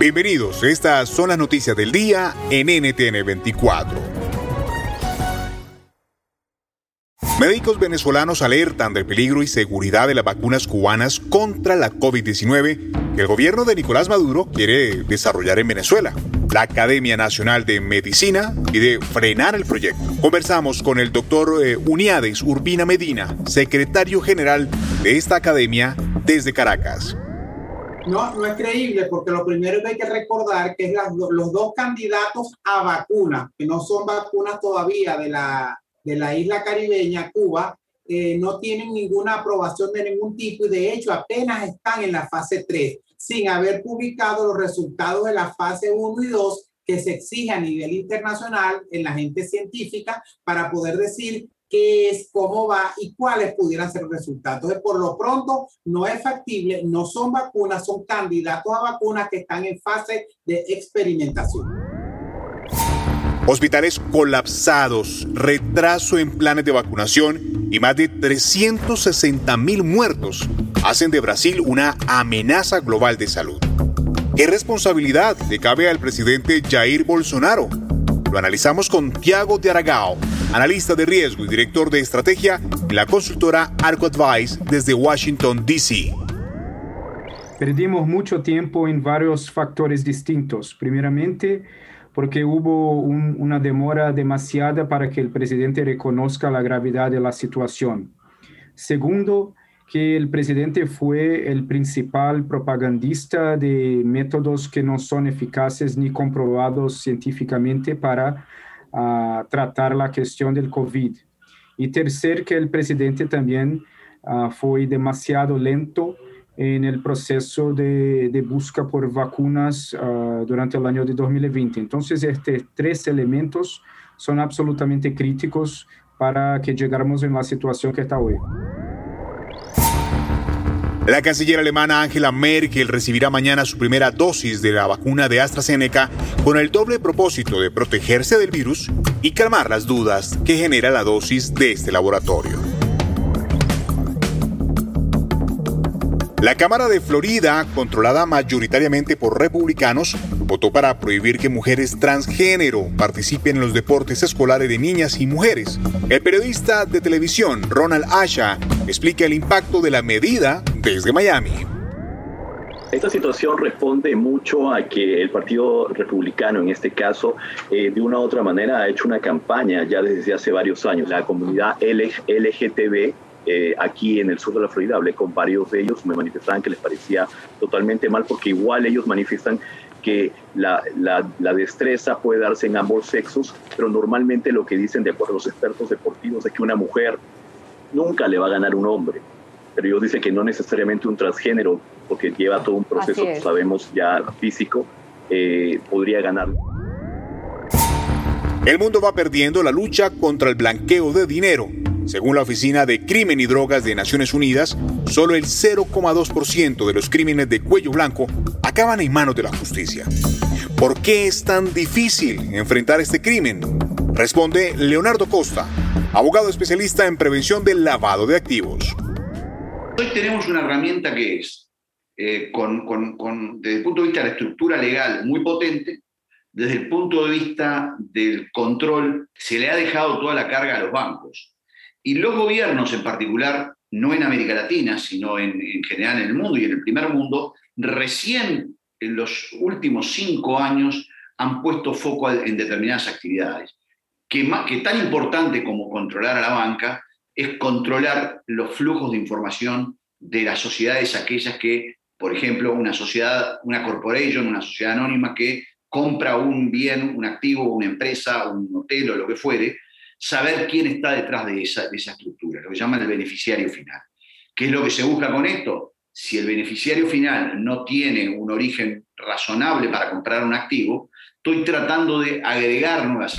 Bienvenidos, estas son las noticias del día en NTN 24. Médicos venezolanos alertan del peligro y seguridad de las vacunas cubanas contra la COVID-19 que el gobierno de Nicolás Maduro quiere desarrollar en Venezuela. La Academia Nacional de Medicina pide frenar el proyecto. Conversamos con el doctor eh, Uniades Urbina Medina, secretario general de esta academia desde Caracas. No, no es creíble porque lo primero que hay que recordar que es los dos candidatos a vacuna, que no son vacunas todavía de la, de la isla caribeña, Cuba, eh, no tienen ninguna aprobación de ningún tipo y de hecho apenas están en la fase 3, sin haber publicado los resultados de la fase 1 y 2 que se exige a nivel internacional en la gente científica para poder decir qué es, cómo va y cuáles pudieran ser los resultados. Entonces, por lo pronto, no es factible, no son vacunas, son candidatos a vacunas que están en fase de experimentación. Hospitales colapsados, retraso en planes de vacunación y más de 360 mil muertos hacen de Brasil una amenaza global de salud. ¿Qué responsabilidad le cabe al presidente Jair Bolsonaro? Lo analizamos con Tiago de Aragao, analista de riesgo y director de estrategia en la consultora Arco Advice desde Washington, D.C. Perdimos mucho tiempo en varios factores distintos. Primeramente, porque hubo una demora demasiada para que el presidente reconozca la gravedad de la situación. Segundo, que el presidente fue el principal propagandista de métodos que no son eficaces ni comprobados científicamente para uh, tratar la cuestión del COVID. Y tercer, que el presidente también uh, fue demasiado lento en el proceso de, de busca por vacunas uh, durante el año de 2020. Entonces, estos tres elementos son absolutamente críticos para que llegáramos en la situación que está hoy. La canciller alemana Angela Merkel recibirá mañana su primera dosis de la vacuna de AstraZeneca con el doble propósito de protegerse del virus y calmar las dudas que genera la dosis de este laboratorio. La Cámara de Florida, controlada mayoritariamente por republicanos, votó para prohibir que mujeres transgénero participen en los deportes escolares de niñas y mujeres. El periodista de televisión Ronald Asha explica el impacto de la medida desde Miami. Esta situación responde mucho a que el Partido Republicano, en este caso, eh, de una u otra manera ha hecho una campaña ya desde hace varios años. La comunidad LGTB eh, aquí en el sur de la Florida, hablé con varios de ellos, me manifestaban que les parecía totalmente mal porque igual ellos manifiestan que la, la, destreza puede darse en ambos sexos, pero normalmente lo que dicen de acuerdo a los expertos deportivos es que una mujer nunca le va a ganar un hombre, pero ellos dicen que no necesariamente un transgénero, porque lleva todo un proceso, sabemos ya físico, eh, podría ganar. El mundo va perdiendo la lucha contra el blanqueo de dinero según la Oficina de Crimen y Drogas de Naciones Unidas, solo el 0,2% de los crímenes de cuello blanco acaban en manos de la justicia. ¿Por qué es tan difícil enfrentar este crimen? Responde Leonardo Costa, abogado especialista en prevención del lavado de activos. Hoy tenemos una herramienta que es, eh, desde el punto de vista de la estructura legal, muy potente, desde el punto de vista del control, se le ha dejado toda la carga a los bancos. Y los gobiernos en particular no en América Latina, sino en, en general en el mundo y en el primer mundo, recién en los últimos cinco años han puesto foco en determinadas actividades. Que, que tan importante como controlar a la banca es controlar los flujos de información de las sociedades aquellas que, por ejemplo, una sociedad, una corporation, una sociedad anónima que compra un bien, un activo, una empresa, un hotel o lo que fuere, saber quién está detrás de esa, de esa estructura, lo que llaman el beneficiario final. ¿Qué es lo que se busca con esto? Si el beneficiario final no tiene un origen razonable para comprar un activo, estoy tratando de agregar nuevas